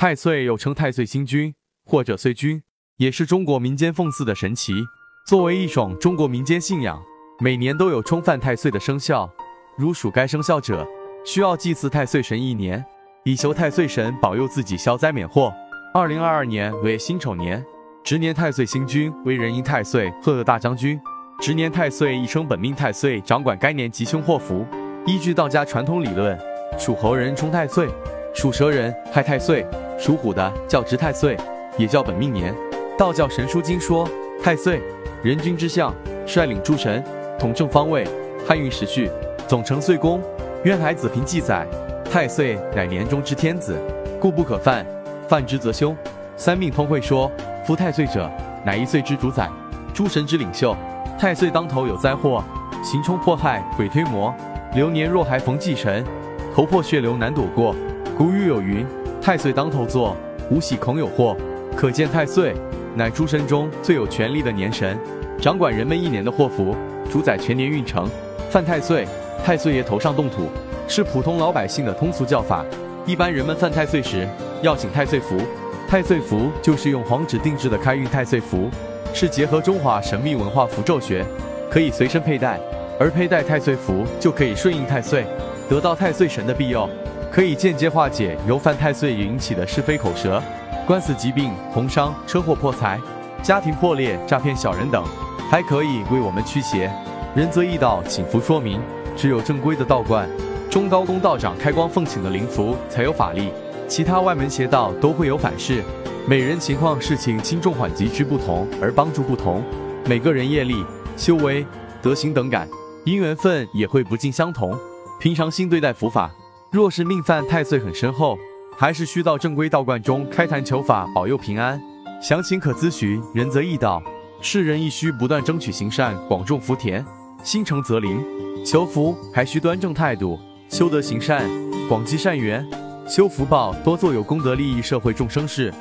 太岁又称太岁星君或者岁君，也是中国民间奉祀的神祇。作为一种中国民间信仰，每年都有冲犯太岁的生肖。如属该生肖者，需要祭祀太岁神一年，以求太岁神保佑自己消灾免祸。二零二二年为辛丑年，值年太岁星君为壬寅太岁贺大将军。值年太岁亦称本命太岁，掌管该年吉凶祸福。依据道家传统理论，属猴人冲太岁，属蛇人害太岁，属虎的叫值太岁，也叫本命年。道教神书经说，太岁人君之相，率领诸神，统正方位，汉运时序，总成岁宫。渊海子平记载，太岁乃年中之天子，故不可犯，犯之则凶。三命通会说，夫太岁者，乃一岁之主宰，诸神之领袖。太岁当头有灾祸，行冲迫害，鬼推磨。流年若还逢忌神，头破血流难躲过。古语有云：太岁当头坐，无喜恐有祸。可见太岁乃诸神中最有权力的年神，掌管人们一年的祸福，主宰全年运程。犯太岁，太岁爷头上动土，是普通老百姓的通俗叫法。一般人们犯太岁时，要请太岁符。太岁符就是用黄纸定制的开运太岁符。是结合中华神秘文化符咒学，可以随身佩戴，而佩戴太岁符就可以顺应太岁，得到太岁神的庇佑，可以间接化解由犯太岁引起的是非口舌、官司、疾病、红伤、车祸、破财、家庭破裂、诈骗小人等，还可以为我们驱邪。仁则易道请符说明，只有正规的道观、中高公道长开光奉请的灵符才有法力，其他外门邪道都会有反噬。每人情况、事情轻重缓急之不同而帮助不同，每个人业力、修为、德行等感，因缘分也会不尽相同。平常心对待佛法，若是命犯太岁很深厚，还是需到正规道观中开坛求法，保佑平安。详情可咨询仁泽义道。世人亦需不断争取行善，广种福田，心诚则灵。求福还需端正态度，修德行善，广积善缘，修福报，多做有功德利益社会众生事。